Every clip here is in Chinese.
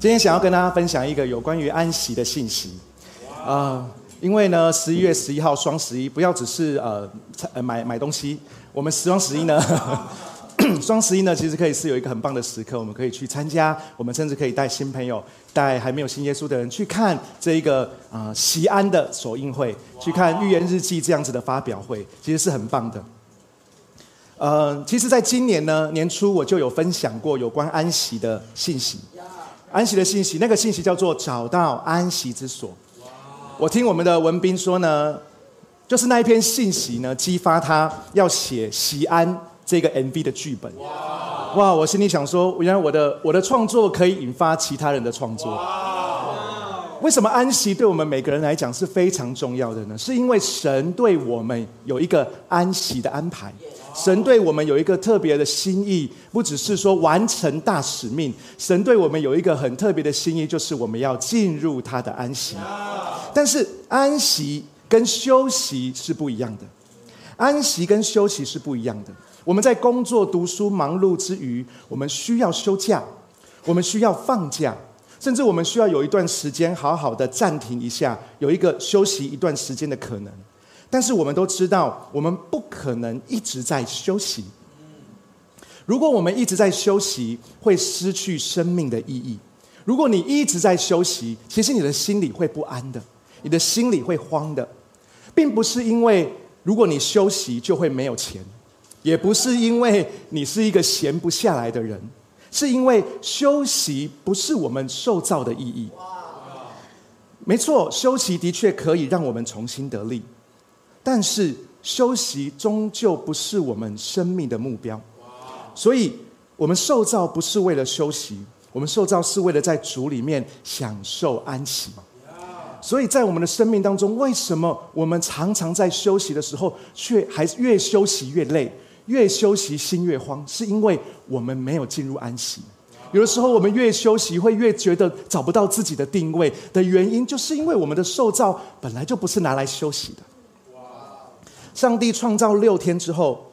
今天想要跟大家分享一个有关于安息的信息，啊，因为呢，十一月十一号双十一，不要只是呃买买东西，我们双十一呢，双十一呢，其实可以是有一个很棒的时刻，我们可以去参加，我们甚至可以带新朋友，带还没有信耶稣的人去看这一个啊西安的首映会，去看预言日记这样子的发表会，其实是很棒的。呃，其实，在今年呢年初，我就有分享过有关安息的信息。安息的信息，那个信息叫做找到安息之所。我听我们的文斌说呢，就是那一篇信息呢，激发他要写西安这个 MV 的剧本。哇！我心里想说，原来我的我的创作可以引发其他人的创作。为什么安息对我们每个人来讲是非常重要的呢？是因为神对我们有一个安息的安排。神对我们有一个特别的心意，不只是说完成大使命，神对我们有一个很特别的心意，就是我们要进入他的安息。但是安息跟休息是不一样的，安息跟休息是不一样的。我们在工作、读书、忙碌之余，我们需要休假，我们需要放假，甚至我们需要有一段时间好好的暂停一下，有一个休息一段时间的可能。但是我们都知道，我们不可能一直在休息。如果我们一直在休息，会失去生命的意义。如果你一直在休息，其实你的心里会不安的，你的心里会慌的，并不是因为如果你休息就会没有钱，也不是因为你是一个闲不下来的人，是因为休息不是我们受造的意义。没错，休息的确可以让我们重新得力。但是休息终究不是我们生命的目标，所以我们受造不是为了休息，我们受造是为了在主里面享受安息。所以在我们的生命当中，为什么我们常常在休息的时候，却还越休息越累，越休息心越慌？是因为我们没有进入安息。有的时候，我们越休息，会越觉得找不到自己的定位的原因，就是因为我们的受造本来就不是拿来休息的。上帝创造六天之后，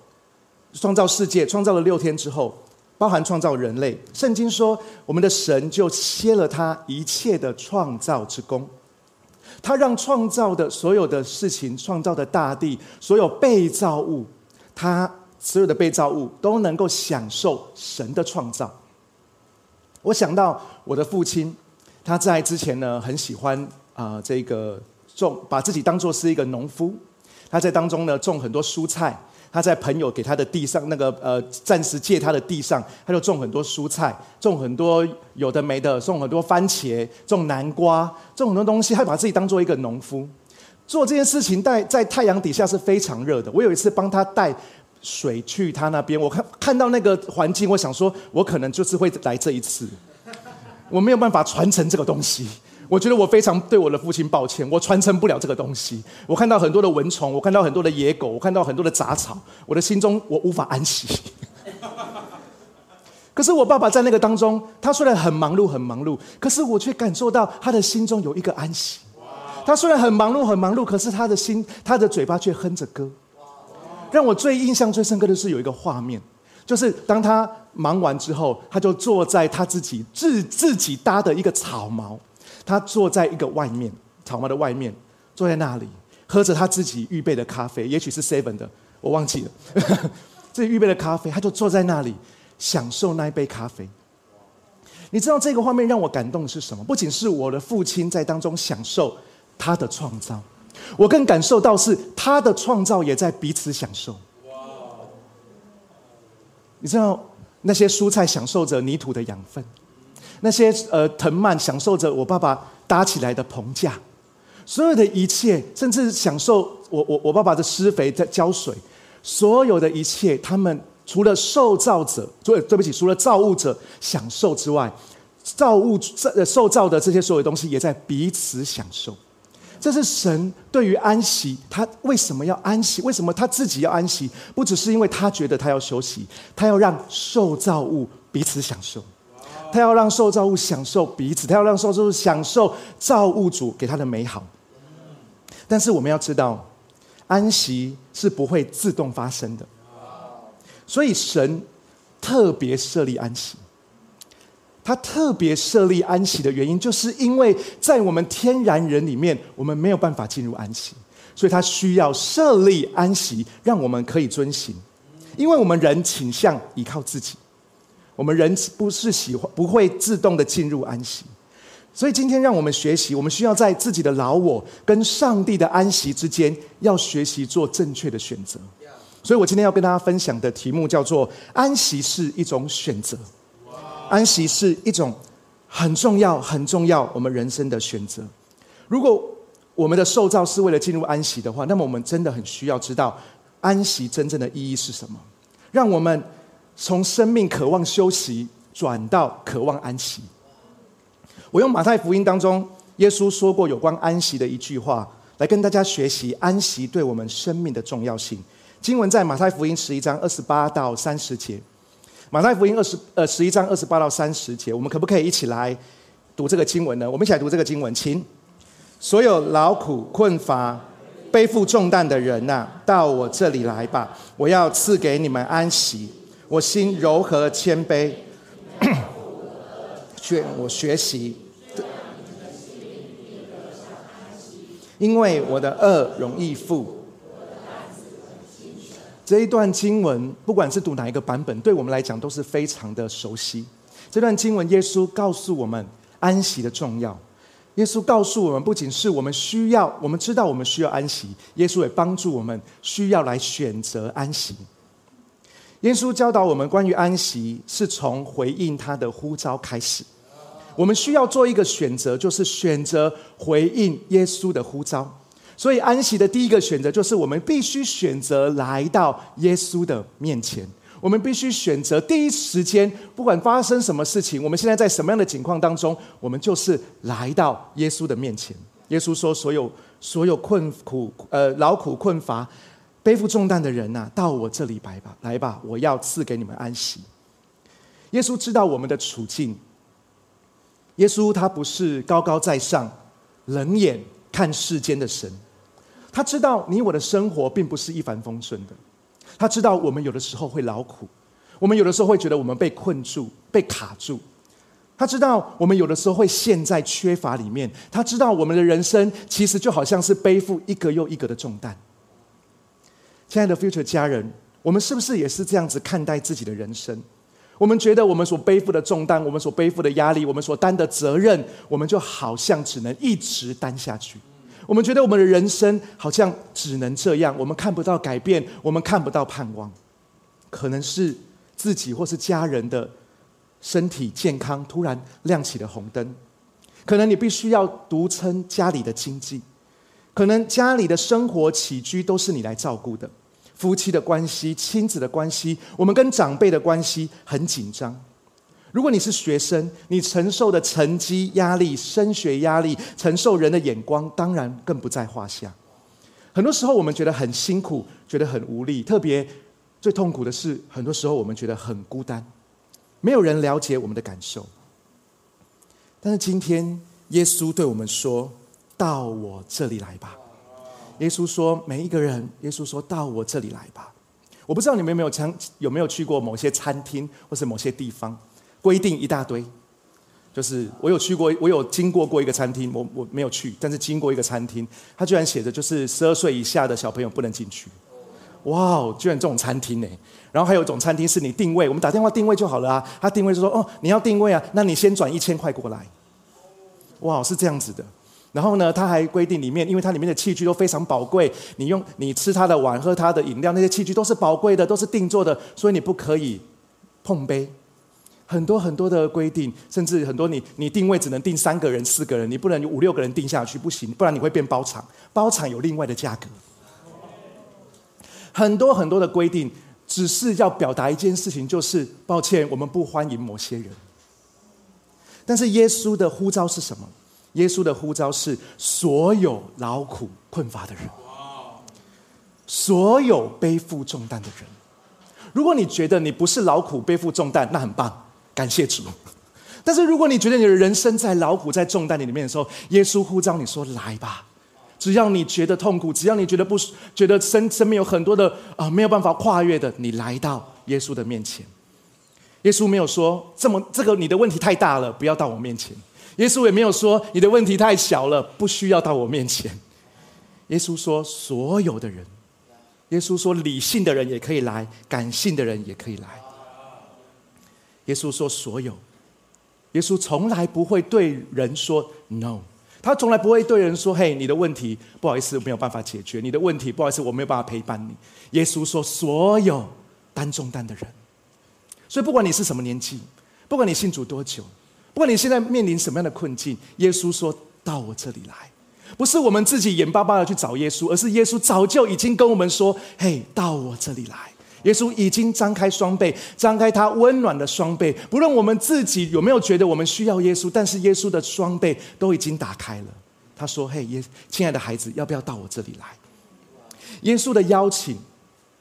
创造世界，创造了六天之后，包含创造人类。圣经说，我们的神就歇了他一切的创造之功，他让创造的所有的事情，创造的大地，所有被造物，他所有的被造物都能够享受神的创造。我想到我的父亲，他在之前呢，很喜欢啊，这个种，把自己当做是一个农夫。他在当中呢种很多蔬菜，他在朋友给他的地上那个呃暂时借他的地上，他就种很多蔬菜，种很多有的没的，种很多番茄，种南瓜，种很多东西，他把自己当做一个农夫，做这件事情在在太阳底下是非常热的。我有一次帮他带水去他那边，我看看到那个环境，我想说，我可能就是会来这一次，我没有办法传承这个东西。我觉得我非常对我的父亲抱歉，我传承不了这个东西。我看到很多的蚊虫，我看到很多的野狗，我看到很多的杂草，我的心中我无法安息。可是我爸爸在那个当中，他虽然很忙碌很忙碌，可是我却感受到他的心中有一个安息。他虽然很忙碌很忙碌，可是他的心他的嘴巴却哼着歌。让我最印象最深刻的是有一个画面，就是当他忙完之后，他就坐在他自己自自己搭的一个草茅。他坐在一个外面草帽的外面，坐在那里喝着他自己预备的咖啡，也许是 Seven 的，我忘记了。自己预备的咖啡，他就坐在那里享受那一杯咖啡。你知道这个画面让我感动的是什么？不仅是我的父亲在当中享受他的创造，我更感受到是他的创造也在彼此享受。你知道那些蔬菜享受着泥土的养分。那些呃藤蔓享受着我爸爸搭起来的棚架，所有的一切，甚至享受我我我爸爸的施肥在浇水，所有的一切，他们除了受造者，对对不起，除了造物者享受之外，造物呃受造的这些所有东西也在彼此享受。这是神对于安息，他为什么要安息？为什么他自己要安息？不只是因为他觉得他要休息，他要让受造物彼此享受。他要让受造物享受彼此，他要让受造物享受造物主给他的美好。但是我们要知道，安息是不会自动发生的，所以神特别设立安息。他特别设立安息的原因，就是因为在我们天然人里面，我们没有办法进入安息，所以他需要设立安息，让我们可以遵行。因为我们人倾向依靠自己，我们人不是喜欢不会自动的进入安息，所以今天让我们学习，我们需要在自己的老我跟上帝的安息之间，要学习做正确的选择。所以我今天要跟大家分享的题目叫做“安息是一种选择”。安息是一种很重要、很重要我们人生的选择。如果我们的受造是为了进入安息的话，那么我们真的很需要知道安息真正的意义是什么。让我们从生命渴望休息，转到渴望安息。我用马太福音当中耶稣说过有关安息的一句话，来跟大家学习安息对我们生命的重要性。经文在马太福音十一章二十八到三十节。马太福音二十呃十一章二十八到三十节，我们可不可以一起来读这个经文呢？我们一起来读这个经文，请所有劳苦困乏、背负重担的人呐，到我这里来吧，我要赐给你们安息。我心柔和谦卑，劝我学习，因为我的恶容易负。这一段经文，不管是读哪一个版本，对我们来讲都是非常的熟悉。这段经文，耶稣告诉我们安息的重要。耶稣告诉我们，不仅是我们需要，我们知道我们需要安息，耶稣也帮助我们需要来选择安息。耶稣教导我们关于安息，是从回应他的呼召开始。我们需要做一个选择，就是选择回应耶稣的呼召。所以安息的第一个选择，就是我们必须选择来到耶稣的面前。我们必须选择第一时间，不管发生什么事情，我们现在在什么样的境况当中，我们就是来到耶稣的面前。耶稣说：“所有所有困苦、呃劳苦困乏、背负重担的人呐，到我这里来吧，来吧，我要赐给你们安息。”耶稣知道我们的处境。耶稣他不是高高在上、冷眼看世间的神。他知道你我的生活并不是一帆风顺的，他知道我们有的时候会劳苦，我们有的时候会觉得我们被困住、被卡住。他知道我们有的时候会陷在缺乏里面，他知道我们的人生其实就好像是背负一个又一个的重担。亲爱的 Future 家人，我们是不是也是这样子看待自己的人生？我们觉得我们所背负的重担、我们所背负的压力、我们所担的责任，我们就好像只能一直担下去。我们觉得我们的人生好像只能这样，我们看不到改变，我们看不到盼望。可能是自己或是家人的身体健康突然亮起了红灯，可能你必须要独撑家里的经济，可能家里的生活起居都是你来照顾的，夫妻的关系、亲子的关系，我们跟长辈的关系很紧张。如果你是学生，你承受的成绩压力、升学压力，承受人的眼光，当然更不在话下。很多时候，我们觉得很辛苦，觉得很无力。特别最痛苦的是，很多时候我们觉得很孤单，没有人了解我们的感受。但是今天，耶稣对我们说：“到我这里来吧。”耶稣说：“每一个人。”耶稣说到我这里来吧。我不知道你们有没有曾有没有去过某些餐厅，或是某些地方。规定一大堆，就是我有去过，我有经过过一个餐厅，我我没有去，但是经过一个餐厅，他居然写着就是十二岁以下的小朋友不能进去。哇哦，居然这种餐厅呢？然后还有一种餐厅是你定位，我们打电话定位就好了啊。他定位就说哦，你要定位啊，那你先转一千块过来。哇，是这样子的。然后呢，他还规定里面，因为它里面的器具都非常宝贵，你用你吃他的碗、喝他的饮料，那些器具都是宝贵的，都是定做的，所以你不可以碰杯。很多很多的规定，甚至很多你你定位只能定三个人、四个人，你不能五六个人定下去，不行，不然你会变包场。包场有另外的价格。很多很多的规定，只是要表达一件事情，就是抱歉，我们不欢迎某些人。但是耶稣的呼召是什么？耶稣的呼召是所有劳苦困乏的人，所有背负重担的人。如果你觉得你不是劳苦背负重担，那很棒。感谢主，但是如果你觉得你的人生在劳苦、在重担里面的时候，耶稣呼召你说：“来吧！”只要你觉得痛苦，只要你觉得不觉得身身边有很多的啊没有办法跨越的，你来到耶稣的面前。耶稣没有说这么这个你的问题太大了，不要到我面前。耶稣也没有说你的问题太小了，不需要到我面前。耶稣说所有的人，耶稣说理性的人也可以来，感性的人也可以来。耶稣说所有，耶稣从来不会对人说 no，他从来不会对人说嘿，你的问题不好意思没有办法解决，你的问题不好意思我没有办法陪伴你。耶稣说所有担重担的人，所以不管你是什么年纪，不管你信主多久，不管你现在面临什么样的困境，耶稣说到我这里来，不是我们自己眼巴巴的去找耶稣，而是耶稣早就已经跟我们说，嘿，到我这里来。耶稣已经张开双臂，张开他温暖的双臂。不论我们自己有没有觉得我们需要耶稣，但是耶稣的双臂都已经打开了。他说：“嘿，耶，亲爱的孩子，要不要到我这里来？”耶稣的邀请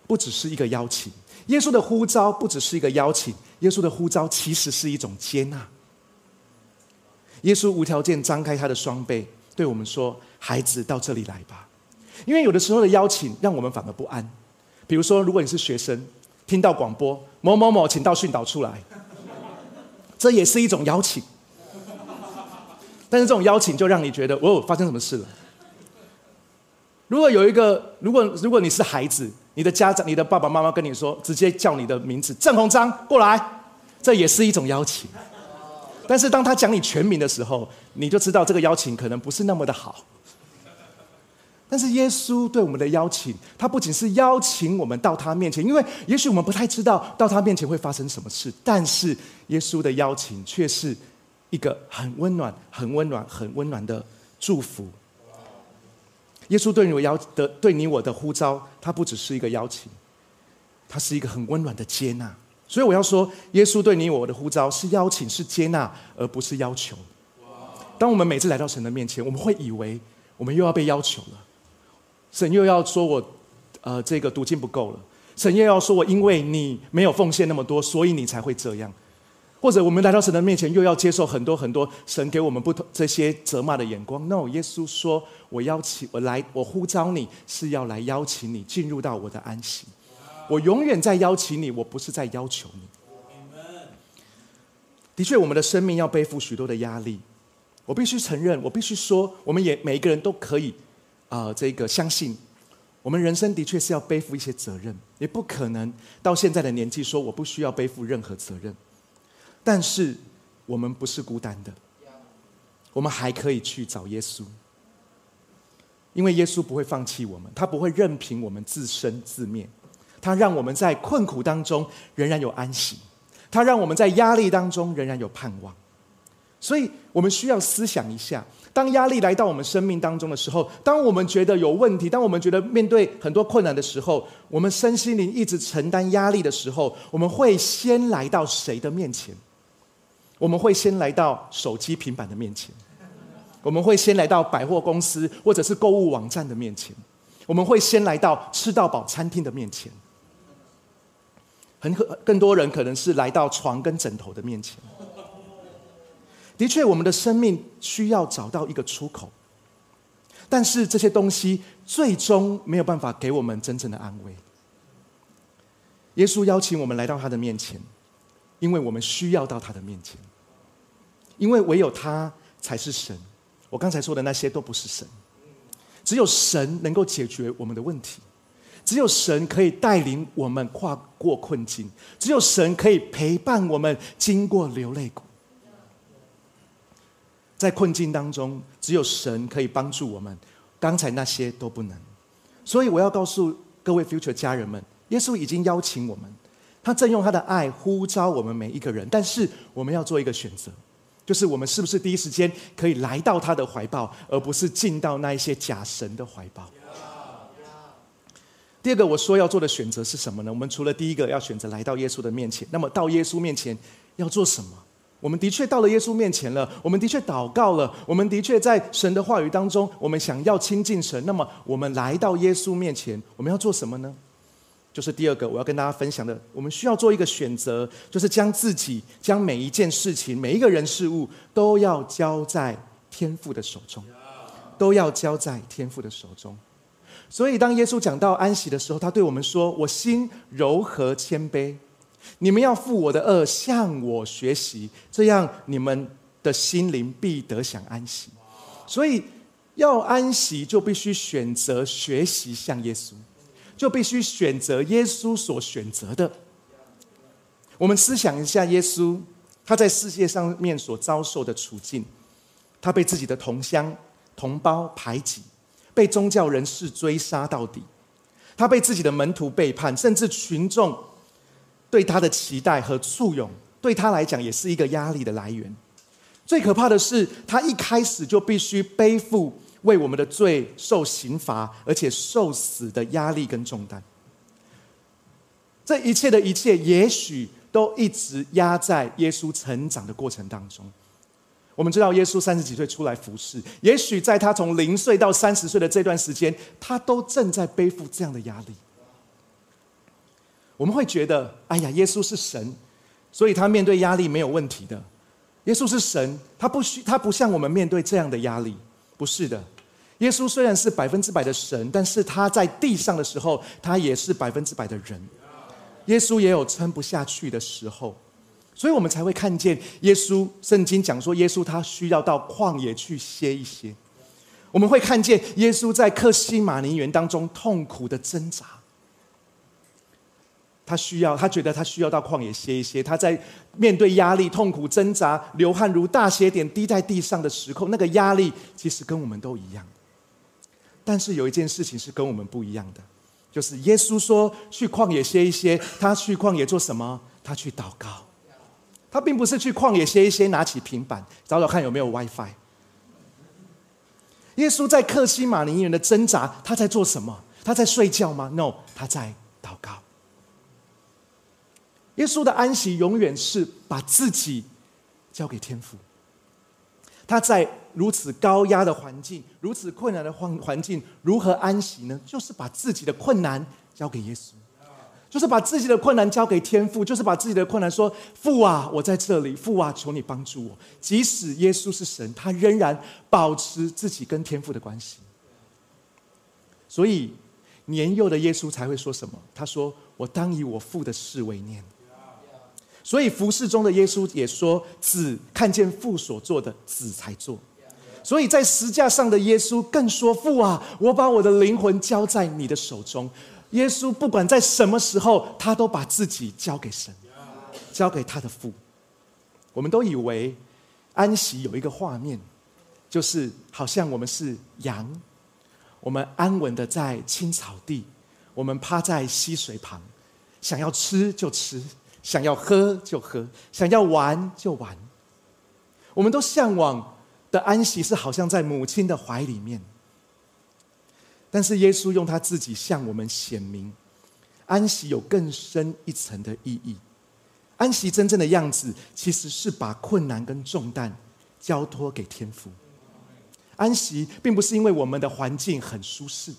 不只是一个邀请，耶稣的呼召不只是一个邀请，耶稣的呼召其实是一种接纳。耶稣无条件张开他的双臂，对我们说：“孩子，到这里来吧。”因为有的时候的邀请让我们反而不安。比如说，如果你是学生，听到广播某某某，请到训导处来，这也是一种邀请。但是这种邀请就让你觉得，哦，发生什么事了？如果有一个，如果如果你是孩子，你的家长、你的爸爸妈妈跟你说，直接叫你的名字郑鸿章过来，这也是一种邀请。但是当他讲你全名的时候，你就知道这个邀请可能不是那么的好。但是耶稣对我们的邀请，他不仅是邀请我们到他面前，因为也许我们不太知道到他面前会发生什么事，但是耶稣的邀请却是一个很温暖、很温暖、很温暖的祝福。耶稣对你我邀的对你我的呼召，他不只是一个邀请，他是一个很温暖的接纳。所以我要说，耶稣对你我的呼召是邀请，是接纳，而不是要求。当我们每次来到神的面前，我们会以为我们又要被要求了。神又要说我，呃，这个读经不够了。神又要说我，因为你没有奉献那么多，所以你才会这样。或者我们来到神的面前，又要接受很多很多神给我们不同这些责骂的眼光。No，耶稣说，我邀请我来，我呼召你是要来邀请你进入到我的安息。我永远在邀请你，我不是在要求你。的确，我们的生命要背负许多的压力。我必须承认，我必须说，我们也每一个人都可以。啊，这个相信，我们人生的确是要背负一些责任，也不可能到现在的年纪说我不需要背负任何责任。但是我们不是孤单的，我们还可以去找耶稣，因为耶稣不会放弃我们，他不会任凭我们自生自灭，他让我们在困苦当中仍然有安息，他让我们在压力当中仍然有盼望。所以我们需要思想一下。当压力来到我们生命当中的时候，当我们觉得有问题，当我们觉得面对很多困难的时候，我们身心灵一直承担压力的时候，我们会先来到谁的面前？我们会先来到手机、平板的面前，我们会先来到百货公司或者是购物网站的面前，我们会先来到吃到饱餐厅的面前，很可更多人可能是来到床跟枕头的面前。的确，我们的生命需要找到一个出口，但是这些东西最终没有办法给我们真正的安慰。耶稣邀请我们来到他的面前，因为我们需要到他的面前，因为唯有他才是神。我刚才说的那些都不是神，只有神能够解决我们的问题，只有神可以带领我们跨过困境，只有神可以陪伴我们经过流泪谷。在困境当中，只有神可以帮助我们。刚才那些都不能，所以我要告诉各位 future 家人们，耶稣已经邀请我们，他正用他的爱呼召我们每一个人。但是我们要做一个选择，就是我们是不是第一时间可以来到他的怀抱，而不是进到那一些假神的怀抱。第二个我说要做的选择是什么呢？我们除了第一个要选择来到耶稣的面前，那么到耶稣面前要做什么？我们的确到了耶稣面前了，我们的确祷告了，我们的确在神的话语当中，我们想要亲近神。那么，我们来到耶稣面前，我们要做什么呢？就是第二个我要跟大家分享的，我们需要做一个选择，就是将自己、将每一件事情、每一个人事物，都要交在天父的手中，都要交在天父的手中。所以，当耶稣讲到安息的时候，他对我们说：“我心柔和谦卑。”你们要负我的恶，向我学习，这样你们的心灵必得享安息。所以要安息，就必须选择学习像耶稣，就必须选择耶稣所选择的。我们思想一下，耶稣他在世界上面所遭受的处境，他被自己的同乡、同胞排挤，被宗教人士追杀到底，他被自己的门徒背叛，甚至群众。对他的期待和簇拥，对他来讲也是一个压力的来源。最可怕的是，他一开始就必须背负为我们的罪受刑罚，而且受死的压力跟重担。这一切的一切，也许都一直压在耶稣成长的过程当中。我们知道，耶稣三十几岁出来服侍，也许在他从零岁到三十岁的这段时间，他都正在背负这样的压力。我们会觉得，哎呀，耶稣是神，所以他面对压力没有问题的。耶稣是神，他不需他不像我们面对这样的压力，不是的。耶稣虽然是百分之百的神，但是他在地上的时候，他也是百分之百的人。耶稣也有撑不下去的时候，所以我们才会看见耶稣。圣经讲说，耶稣他需要到旷野去歇一歇。我们会看见耶稣在克西马尼园当中痛苦的挣扎。他需要，他觉得他需要到旷野歇一歇。他在面对压力、痛苦、挣扎、流汗如大血点滴在地上的时候，那个压力其实跟我们都一样。但是有一件事情是跟我们不一样的，就是耶稣说去旷野歇一歇。他去旷野做什么？他去祷告。他并不是去旷野歇一歇，拿起平板找找看有没有 WiFi。耶稣在克西马尼园的挣扎，他在做什么？他在睡觉吗？No，他在祷告。耶稣的安息永远是把自己交给天父。他在如此高压的环境、如此困难的环环境，如何安息呢？就是把自己的困难交给耶稣，就是把自己的困难交给天父，就是把自己的困难说：“父啊，我在这里，父啊，求你帮助我。”即使耶稣是神，他仍然保持自己跟天父的关系。所以年幼的耶稣才会说什么？他说：“我当以我父的事为念。”所以服侍中的耶稣也说：“子看见父所做的，子才做。”所以在石架上的耶稣更说：“父啊，我把我的灵魂交在你的手中。”耶稣不管在什么时候，他都把自己交给神，交给他的父。我们都以为安息有一个画面，就是好像我们是羊，我们安稳的在青草地，我们趴在溪水旁，想要吃就吃。想要喝就喝，想要玩就玩。我们都向往的安息是好像在母亲的怀里面，但是耶稣用他自己向我们显明，安息有更深一层的意义。安息真正的样子，其实是把困难跟重担交托给天父。安息并不是因为我们的环境很舒适，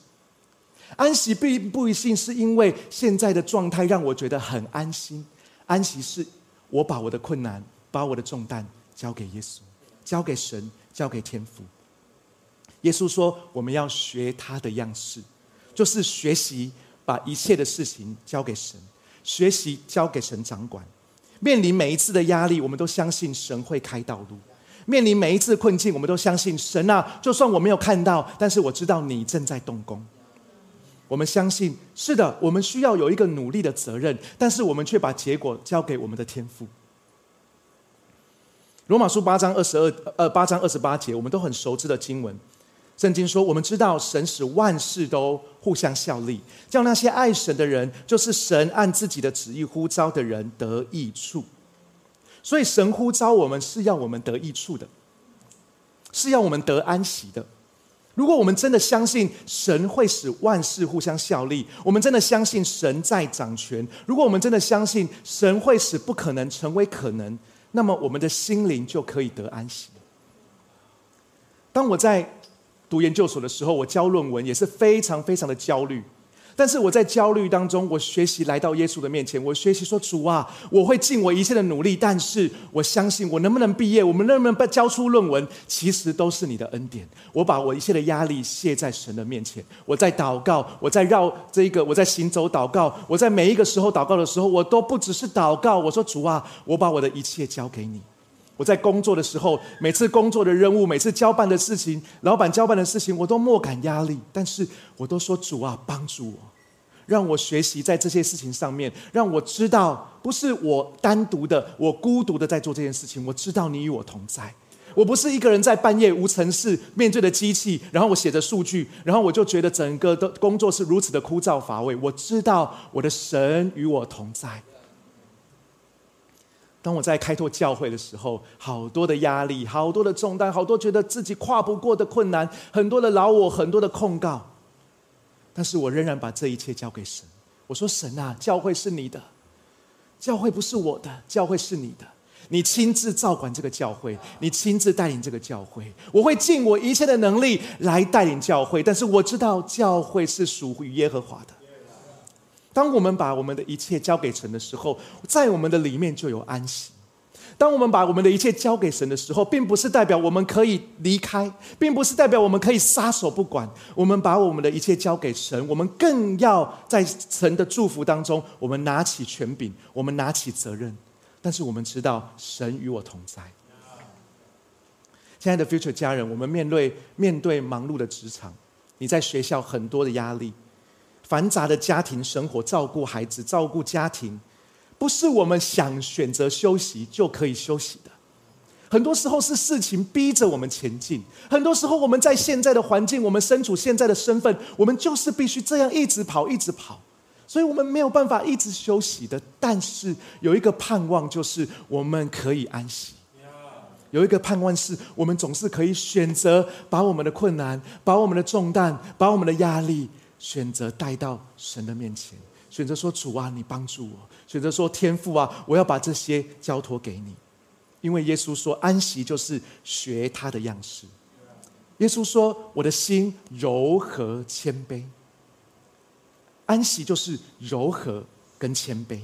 安息并不一定是因为现在的状态让我觉得很安心。安息是，我把我的困难、把我的重担交给耶稣，交给神，交给天父。耶稣说：“我们要学他的样式，就是学习把一切的事情交给神，学习交给神掌管。面临每一次的压力，我们都相信神会开道路；面临每一次困境，我们都相信神啊，就算我没有看到，但是我知道你正在动工。”我们相信是的，我们需要有一个努力的责任，但是我们却把结果交给我们的天赋。罗马书八章二十二呃八章二十八节，我们都很熟知的经文。圣经说：“我们知道神使万事都互相效力，叫那些爱神的人，就是神按自己的旨意呼召的人得益处。”所以神呼召我们是要我们得益处的，是要我们得安息的。如果我们真的相信神会使万事互相效力，我们真的相信神在掌权，如果我们真的相信神会使不可能成为可能，那么我们的心灵就可以得安息。当我在读研究所的时候，我教论文也是非常非常的焦虑。但是我在焦虑当中，我学习来到耶稣的面前，我学习说：“主啊，我会尽我一切的努力，但是我相信我能不能毕业，我们能不能交出论文，其实都是你的恩典。我把我一切的压力卸在神的面前，我在祷告，我在绕这个，我在行走祷告，我在每一个时候祷告的时候，我都不只是祷告。我说：主啊，我把我的一切交给你。我在工作的时候，每次工作的任务，每次交办的事情，老板交办的事情，我都莫感压力，但是我都说：主啊，帮助我。”让我学习在这些事情上面，让我知道不是我单独的、我孤独的在做这件事情。我知道你与我同在，我不是一个人在半夜无尘室面对着机器，然后我写着数据，然后我就觉得整个的工作是如此的枯燥乏味。我知道我的神与我同在。当我在开拓教会的时候，好多的压力，好多的重担，好多觉得自己跨不过的困难，很多的老我，很多的控告。但是我仍然把这一切交给神。我说：“神啊，教会是你的，教会不是我的，教会是你的。你亲自照管这个教会，你亲自带领这个教会。我会尽我一切的能力来带领教会。但是我知道教会是属于耶和华的。当我们把我们的一切交给神的时候，在我们的里面就有安息。”当我们把我们的一切交给神的时候，并不是代表我们可以离开，并不是代表我们可以撒手不管。我们把我们的一切交给神，我们更要在神的祝福当中，我们拿起权柄，我们拿起责任。但是我们知道，神与我同在。亲爱的 Future 家人，我们面对面对忙碌的职场，你在学校很多的压力，繁杂的家庭生活，照顾孩子，照顾家庭。不是我们想选择休息就可以休息的，很多时候是事情逼着我们前进。很多时候我们在现在的环境，我们身处现在的身份，我们就是必须这样一直跑，一直跑，所以我们没有办法一直休息的。但是有一个盼望，就是我们可以安息；有一个盼望，是我们总是可以选择把我们的困难、把我们的重担、把我们的压力，选择带到神的面前。选择说主啊，你帮助我；选择说天父啊，我要把这些交托给你。因为耶稣说安息就是学他的样式。耶稣说我的心柔和谦卑。安息就是柔和跟谦卑。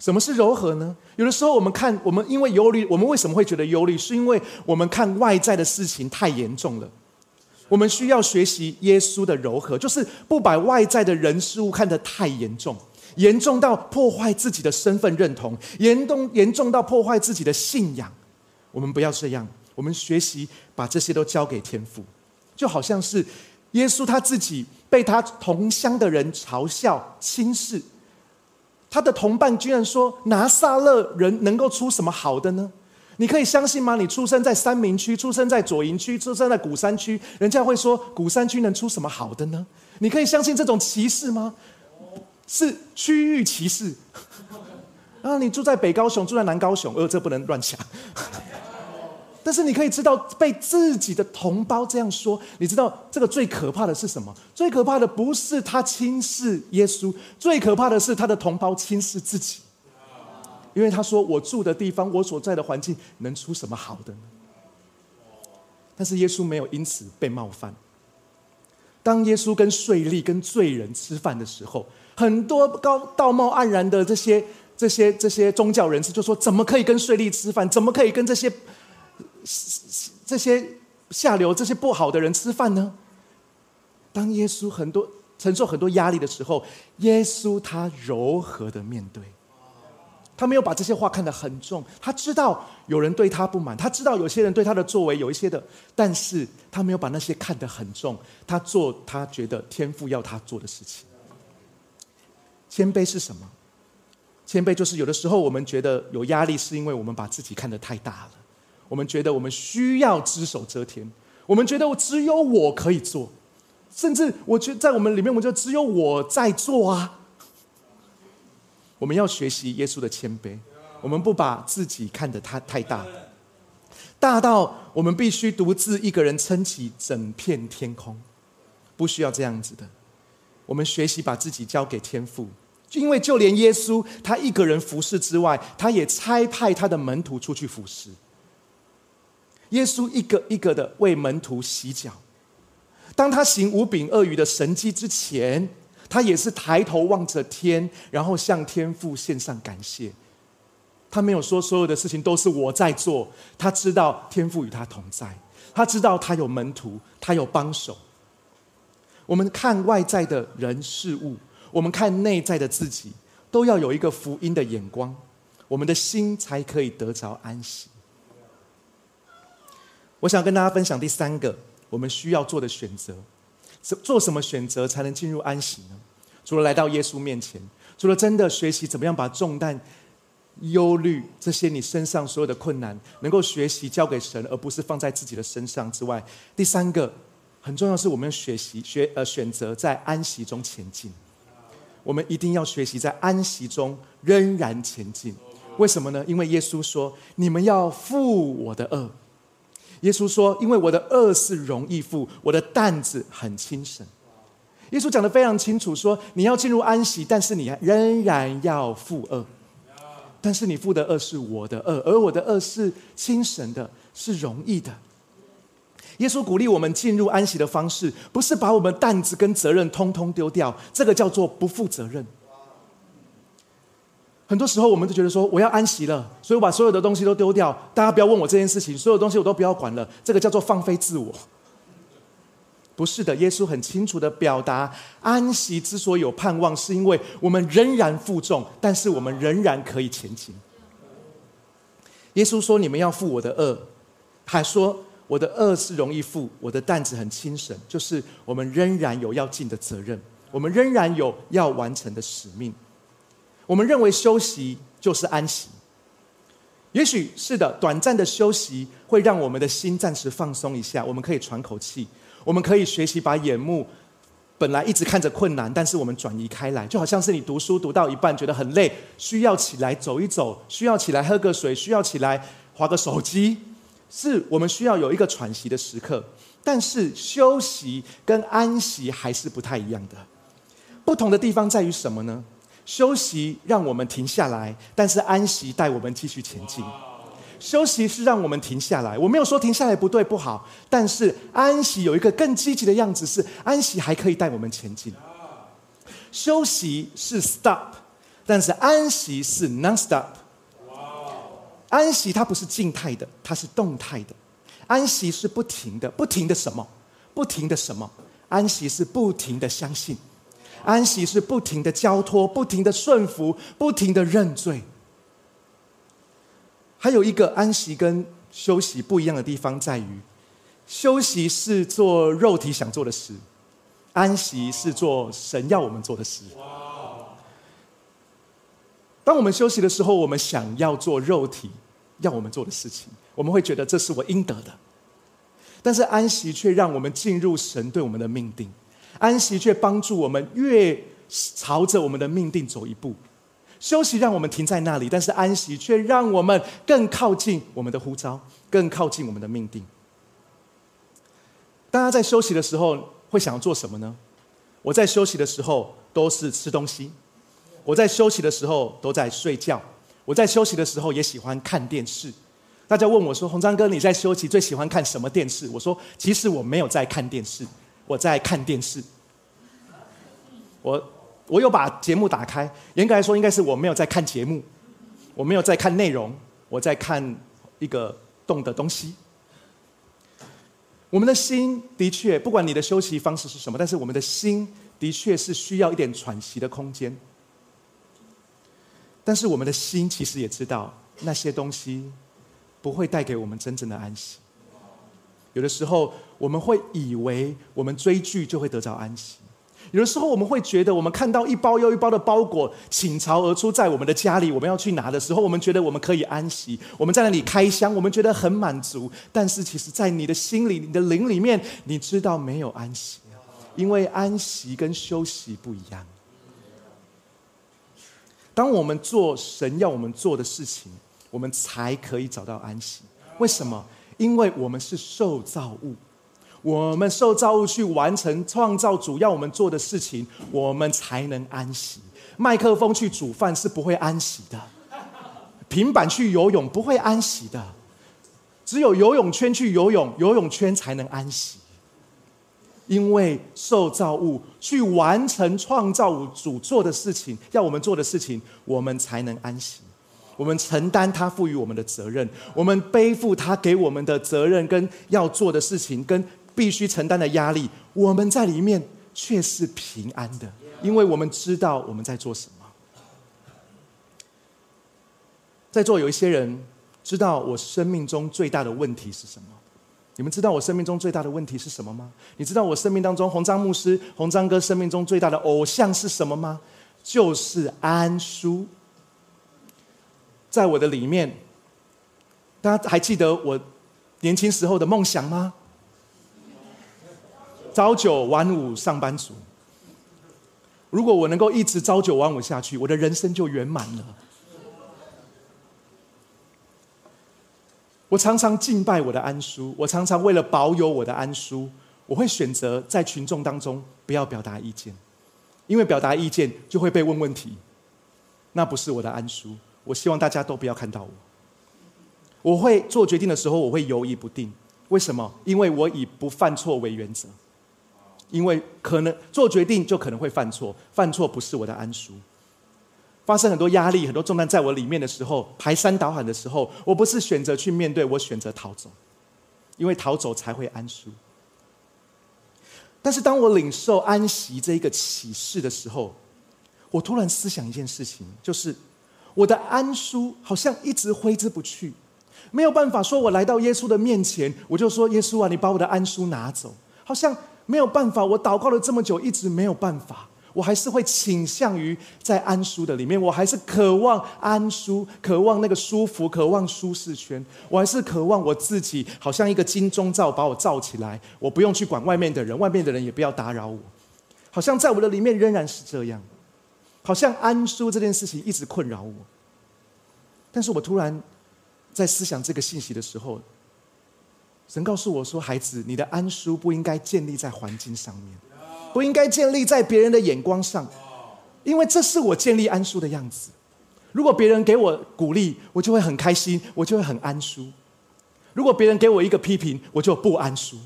什么是柔和呢？有的时候我们看我们因为忧虑，我们为什么会觉得忧虑？是因为我们看外在的事情太严重了。我们需要学习耶稣的柔和，就是不把外在的人事物看得太严重，严重到破坏自己的身份认同，严重严重到破坏自己的信仰。我们不要这样，我们学习把这些都交给天父，就好像是耶稣他自己被他同乡的人嘲笑轻视，他的同伴居然说拿撒勒人能够出什么好的呢？你可以相信吗？你出生在三明区，出生在左营区，出生在古山区，人家会说古山区能出什么好的呢？你可以相信这种歧视吗？是区域歧视。啊，你住在北高雄，住在南高雄，呃，这不能乱想。但是你可以知道，被自己的同胞这样说，你知道这个最可怕的是什么？最可怕的不是他轻视耶稣，最可怕的是他的同胞轻视自己。因为他说：“我住的地方，我所在的环境，能出什么好的呢？”但是耶稣没有因此被冒犯。当耶稣跟税吏、跟罪人吃饭的时候，很多高道貌岸然的这些、这些、这些宗教人士就说：“怎么可以跟税吏吃饭？怎么可以跟这些、这些下流、这些不好的人吃饭呢？”当耶稣很多承受很多压力的时候，耶稣他柔和的面对。他没有把这些话看得很重，他知道有人对他不满，他知道有些人对他的作为有一些的，但是他没有把那些看得很重，他做他觉得天父要他做的事情。谦卑是什么？谦卑就是有的时候我们觉得有压力，是因为我们把自己看得太大了，我们觉得我们需要只手遮天，我们觉得我只有我可以做，甚至我觉得在我们里面，我们就只有我在做啊。我们要学习耶稣的谦卑，我们不把自己看得太太大，大到我们必须独自一个人撑起整片天空，不需要这样子的。我们学习把自己交给天父，因为就连耶稣他一个人服侍之外，他也差派他的门徒出去服侍。耶稣一个一个的为门徒洗脚，当他行五饼二鱼的神迹之前。他也是抬头望着天，然后向天父献上感谢。他没有说所有的事情都是我在做，他知道天父与他同在，他知道他有门徒，他有帮手。我们看外在的人事物，我们看内在的自己，都要有一个福音的眼光，我们的心才可以得着安息。我想跟大家分享第三个我们需要做的选择，做什么选择才能进入安息呢？除了来到耶稣面前，除了真的学习怎么样把重担、忧虑这些你身上所有的困难，能够学习交给神，而不是放在自己的身上之外，第三个。很重要是我们学习学呃选择在安息中前进，我们一定要学习在安息中仍然前进。为什么呢？因为耶稣说：“你们要负我的恶。”耶稣说：“因为我的恶是容易负，我的担子很轻省。”耶稣讲的非常清楚，说你要进入安息，但是你仍然要负恶。但是你负的恶是我的恶，而我的恶是轻省的，是容易的。耶稣鼓励我们进入安息的方式，不是把我们担子跟责任通通丢掉，这个叫做不负责任。很多时候，我们都觉得说，我要安息了，所以我把所有的东西都丢掉。大家不要问我这件事情，所有东西我都不要管了，这个叫做放飞自我。不是的，耶稣很清楚的表达，安息之所以有盼望，是因为我们仍然负重，但是我们仍然可以前进。耶稣说：“你们要负我的恶。”还说。我的恶是容易负，我的担子很轻省。就是我们仍然有要尽的责任，我们仍然有要完成的使命。我们认为休息就是安息，也许是的，短暂的休息会让我们的心暂时放松一下，我们可以喘口气，我们可以学习把眼目本来一直看着困难，但是我们转移开来，就好像是你读书读到一半觉得很累，需要起来走一走，需要起来喝个水，需要起来划个手机。是我们需要有一个喘息的时刻，但是休息跟安息还是不太一样的。不同的地方在于什么呢？休息让我们停下来，但是安息带我们继续前进。休息是让我们停下来，我没有说停下来不对不好，但是安息有一个更积极的样子，是安息还可以带我们前进。休息是 stop，但是安息是 non stop。安息它不是静态的，它是动态的。安息是不停的，不停的什么？不停的什么？安息是不停的相信，安息是不停的交托，不停的顺服，不停的认罪。还有一个安息跟休息不一样的地方在于，休息是做肉体想做的事，安息是做神要我们做的事。当我们休息的时候，我们想要做肉体。要我们做的事情，我们会觉得这是我应得的。但是安息却让我们进入神对我们的命定，安息却帮助我们越朝着我们的命定走一步。休息让我们停在那里，但是安息却让我们更靠近我们的呼召，更靠近我们的命定。大家在休息的时候会想要做什么呢？我在休息的时候都是吃东西，我在休息的时候都在睡觉。我在休息的时候也喜欢看电视。大家问我说：“洪章哥，你在休息最喜欢看什么电视？”我说：“其实我没有在看电视，我在看电视。我我有把节目打开。严格来说，应该是我没有在看节目，我没有在看内容，我在看一个动的东西。我们的心的确，不管你的休息方式是什么，但是我们的心的确是需要一点喘息的空间。”但是我们的心其实也知道，那些东西不会带给我们真正的安息。有的时候我们会以为我们追剧就会得着安息；有的时候我们会觉得，我们看到一包又一包的包裹倾巢而出在我们的家里，我们要去拿的时候，我们觉得我们可以安息。我们在那里开箱，我们觉得很满足。但是其实，在你的心里、你的灵里面，你知道没有安息，因为安息跟休息不一样。当我们做神要我们做的事情，我们才可以找到安息。为什么？因为我们是受造物，我们受造物去完成创造主要我们做的事情，我们才能安息。麦克风去煮饭是不会安息的，平板去游泳不会安息的，只有游泳圈去游泳，游泳圈才能安息。因为受造物去完成创造主做的事情，要我们做的事情，我们才能安息。我们承担他赋予我们的责任，我们背负他给我们的责任跟要做的事情，跟必须承担的压力，我们在里面却是平安的，因为我们知道我们在做什么。在座有一些人知道我生命中最大的问题是什么？你们知道我生命中最大的问题是什么吗？你知道我生命当中红章牧师、红章哥生命中最大的偶像是什么吗？就是安叔。在我的里面，大家还记得我年轻时候的梦想吗？朝九晚五上班族。如果我能够一直朝九晚五下去，我的人生就圆满了。我常常敬拜我的安叔，我常常为了保有我的安叔，我会选择在群众当中不要表达意见，因为表达意见就会被问问题，那不是我的安叔。我希望大家都不要看到我。我会做决定的时候，我会犹疑不定。为什么？因为我以不犯错为原则。因为可能做决定就可能会犯错，犯错不是我的安舒。发生很多压力、很多重担在我里面的时候，排山倒海的时候，我不是选择去面对，我选择逃走，因为逃走才会安舒。但是当我领受安息这一个启示的时候，我突然思想一件事情，就是我的安舒好像一直挥之不去，没有办法说我来到耶稣的面前，我就说耶稣啊，你把我的安舒拿走，好像没有办法。我祷告了这么久，一直没有办法。我还是会倾向于在安舒的里面，我还是渴望安舒，渴望那个舒服，渴望舒适圈。我还是渴望我自己，好像一个金钟罩把我罩起来，我不用去管外面的人，外面的人也不要打扰我。好像在我的里面仍然是这样，好像安舒这件事情一直困扰我。但是我突然在思想这个信息的时候，神告诉我说：“孩子，你的安舒不应该建立在环境上面。”不应该建立在别人的眼光上，因为这是我建立安舒的样子。如果别人给我鼓励，我就会很开心，我就会很安舒；如果别人给我一个批评，我就不安舒。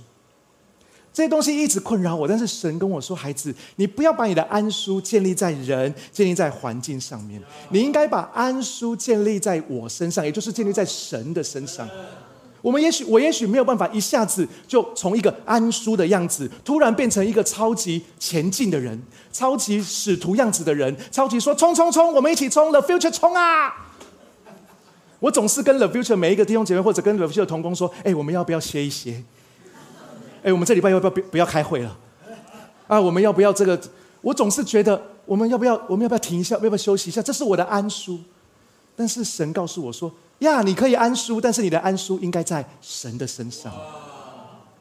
这些东西一直困扰我，但是神跟我说：“孩子，你不要把你的安舒建立在人、建立在环境上面，你应该把安舒建立在我身上，也就是建立在神的身上。”我们也许，我也许没有办法一下子就从一个安舒的样子，突然变成一个超级前进的人，超级使徒样子的人，超级说冲冲冲，我们一起冲，The Future 冲啊！我总是跟 The Future 每一个弟兄姐妹或者跟 The Future 的同工说：“哎，我们要不要歇一歇？哎，我们这礼拜要不要不要开会了？啊，我们要不要这个？我总是觉得我们要不要，我们要不要停一下？要不要休息一下？这是我的安舒。但是神告诉我说。呀，你可以安舒，但是你的安舒应该在神的身上。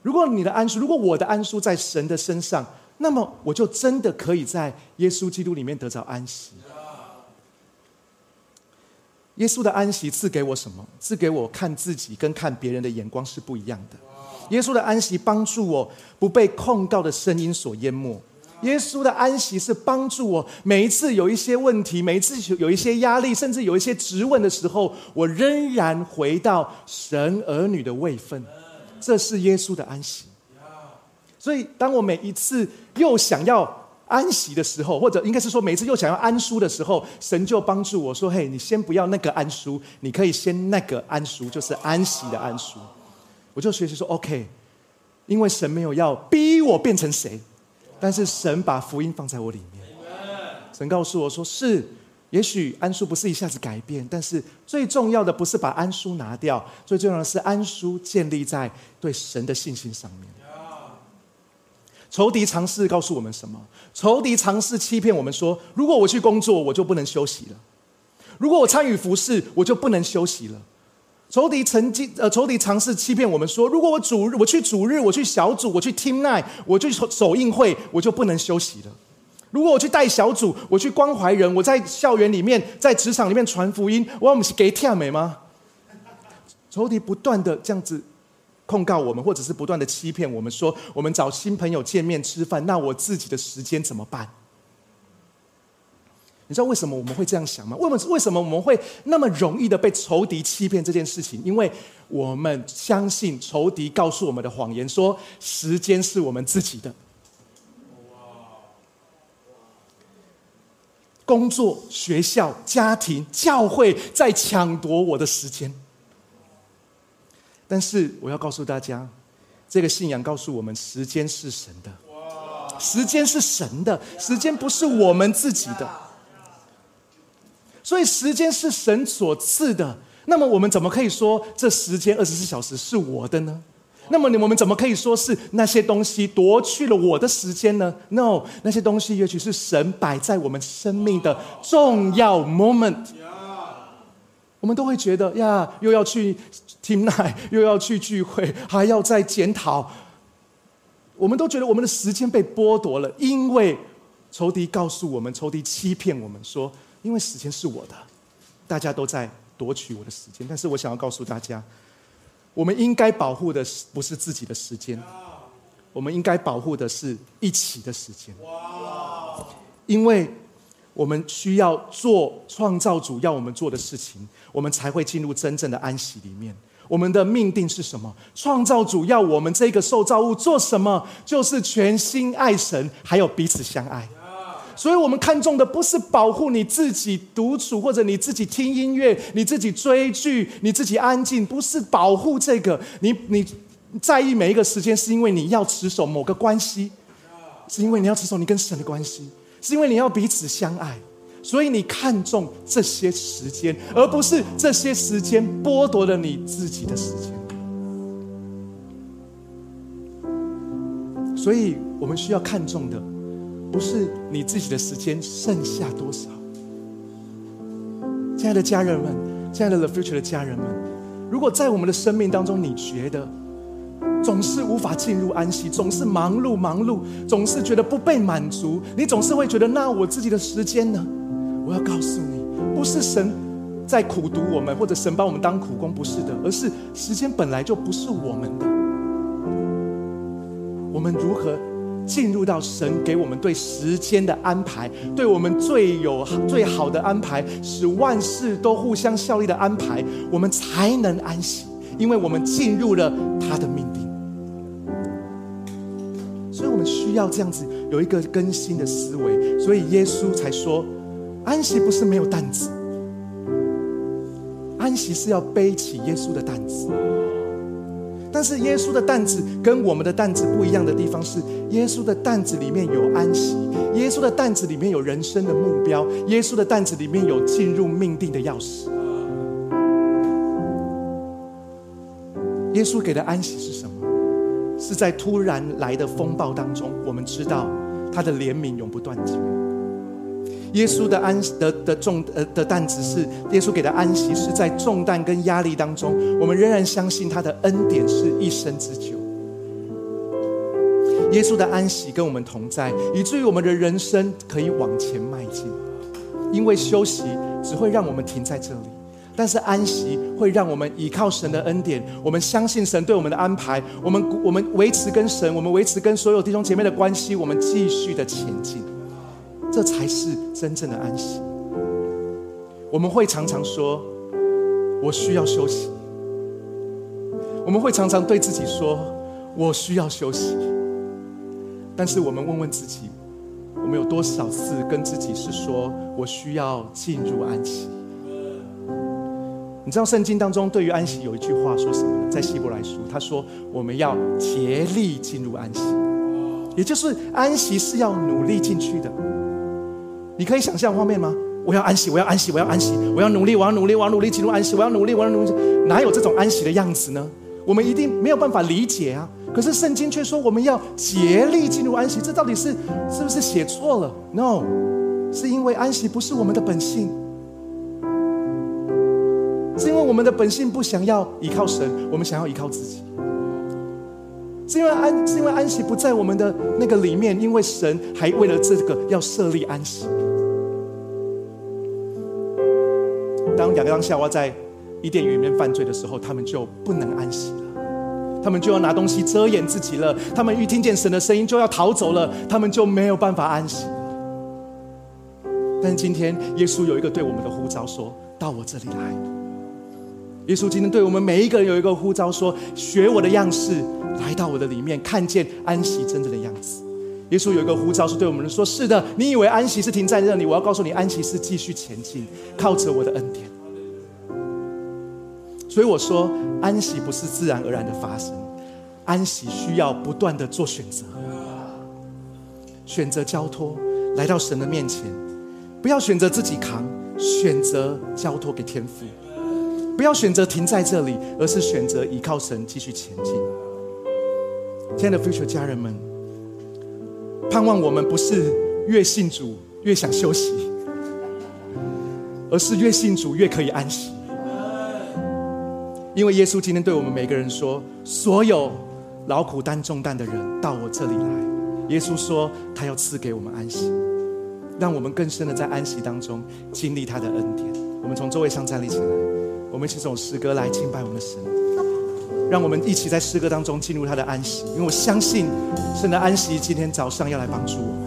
如果你的安舒，如果我的安舒在神的身上，那么我就真的可以在耶稣基督里面得着安息。耶稣的安息赐给我什么？赐给我看自己跟看别人的眼光是不一样的。耶稣的安息帮助我不被控告的声音所淹没。耶稣的安息是帮助我每一次有一些问题，每一次有一些压力，甚至有一些质问的时候，我仍然回到神儿女的位分。这是耶稣的安息。所以，当我每一次又想要安息的时候，或者应该是说每一次又想要安舒的时候，神就帮助我说：“嘿，你先不要那个安舒，你可以先那个安舒，就是安息的安舒。”我就学习说：“OK，因为神没有要逼我变成谁。”但是神把福音放在我里面，神告诉我说：“是，也许安舒不是一下子改变，但是最重要的不是把安舒拿掉，最重要的是安舒建立在对神的信心上面。”仇敌尝试告诉我们什么？仇敌尝试欺骗我们说：“如果我去工作，我就不能休息了；如果我参与服饰，我就不能休息了。”仇敌曾经，呃，仇敌尝试欺骗我们说，如果我主日我去主日，我去小组，我去 team night，我去首映会，我就不能休息了。如果我去带小组，我去关怀人，我在校园里面，在职场里面传福音，我们是给跳美吗？仇敌不断的这样子控告我们，或者是不断的欺骗我们说，我们找新朋友见面吃饭，那我自己的时间怎么办？你知道为什么我们会这样想吗？为什么为什么我们会那么容易的被仇敌欺骗这件事情？因为我们相信仇敌告诉我们的谎言说时间是我们自己的。工作学校家庭教会在抢夺我的时间。但是我要告诉大家这个信仰告诉我们时间是神的。时间是神的时间不是我们自己的。所以时间是神所赐的。那么我们怎么可以说这时间二十四小时是我的呢？那么你我们怎么可以说是那些东西夺去了我的时间呢？No，那些东西也许是神摆在我们生命的重要 moment。我们都会觉得呀，又要去听奶，又要去聚会，还要再检讨。我们都觉得我们的时间被剥夺了，因为仇敌告诉我们，仇敌欺骗我们说，因为时间是我的，大家都在夺取我的时间。但是我想要告诉大家。我们应该保护的是不是自己的时间？我们应该保护的是一起的时间。哇因为我们需要做创造主要我们做的事情，我们才会进入真正的安息里面。我们的命定是什么？创造主要我们这个受造物做什么？就是全心爱神，还有彼此相爱。所以我们看重的不是保护你自己独处，或者你自己听音乐，你自己追剧，你自己安静，不是保护这个。你你在意每一个时间，是因为你要持守某个关系，是因为你要持守你跟神的关系，是因为你要彼此相爱。所以你看重这些时间，而不是这些时间剥夺了你自己的时间。所以我们需要看重的。不是你自己的时间剩下多少，亲爱的家人们，亲爱的 The Future 的家人们，如果在我们的生命当中，你觉得总是无法进入安息，总是忙碌忙碌，总是觉得不被满足，你总是会觉得那我自己的时间呢？我要告诉你，不是神在苦读我们，或者神把我们当苦工，不是的，而是时间本来就不是我们的，我们如何？进入到神给我们对时间的安排，对我们最有最好的安排，使万事都互相效力的安排，我们才能安息，因为我们进入了他的命定。所以我们需要这样子有一个更新的思维，所以耶稣才说，安息不是没有担子，安息是要背起耶稣的担子。但是耶稣的担子跟我们的担子不一样的地方是，耶稣的担子里面有安息，耶稣的担子里面有人生的目标，耶稣的担子里面有进入命定的钥匙。耶稣给的安息是什么？是在突然来的风暴当中，我们知道他的怜悯永不断绝。耶稣的安的的重呃的担子是耶稣给的安息，是在重担跟压力当中，我们仍然相信他的恩典是一生之久。耶稣的安息跟我们同在，以至于我们的人生可以往前迈进。因为休息只会让我们停在这里，但是安息会让我们依靠神的恩典，我们相信神对我们的安排，我们我们维持跟神，我们维持跟所有弟兄姐妹的关系，我们继续的前进。这才是真正的安息。我们会常常说：“我需要休息。”我们会常常对自己说：“我需要休息。”但是我们问问自己，我们有多少次跟自己是说：“我需要进入安息？”你知道圣经当中对于安息有一句话说什么？在希伯来书，他说：“我们要竭力进入安息。”也就是安息是要努力进去的。你可以想象画面吗？我要安息，我要安息，我要安息，我要努力，我要努力，我要努力进入安息，我要努力，我要努力，哪有这种安息的样子呢？我们一定没有办法理解啊！可是圣经却说我们要竭力进入安息，这到底是是不是写错了？No，是因为安息不是我们的本性，是因为我们的本性不想要依靠神，我们想要依靠自己。是因为安，是因为安息不在我们的那个里面，因为神还为了这个要设立安息。亚当夏娃在伊甸园里面犯罪的时候，他们就不能安息了，他们就要拿东西遮掩自己了，他们一听见神的声音就要逃走了，他们就没有办法安息。但今天耶稣有一个对我们的呼召，说到我这里来。耶稣今天对我们每一个人有一个呼召，说学我的样式。来到我的里面，看见安息真正的样子。耶稣有一个呼召是对我们说：是的，你以为安息是停在这里？我要告诉你，安息是继续前进，靠着我的恩典。所以我说，安息不是自然而然的发生，安息需要不断的做选择，选择交托，来到神的面前，不要选择自己扛，选择交托给天父，不要选择停在这里，而是选择依靠神继续前进。亲爱的 future 家人们，盼望我们不是越信主越想休息，而是越信主越可以安息。因为耶稣今天对我们每个人说：“所有劳苦担重担的人，到我这里来。”耶稣说：“他要赐给我们安息，让我们更深的在安息当中经历他的恩典。”我们从座位上站立起来，我们一起首诗歌来敬拜我们的神。让我们一起在诗歌当中进入他的安息，因为我相信神的安息今天早上要来帮助我。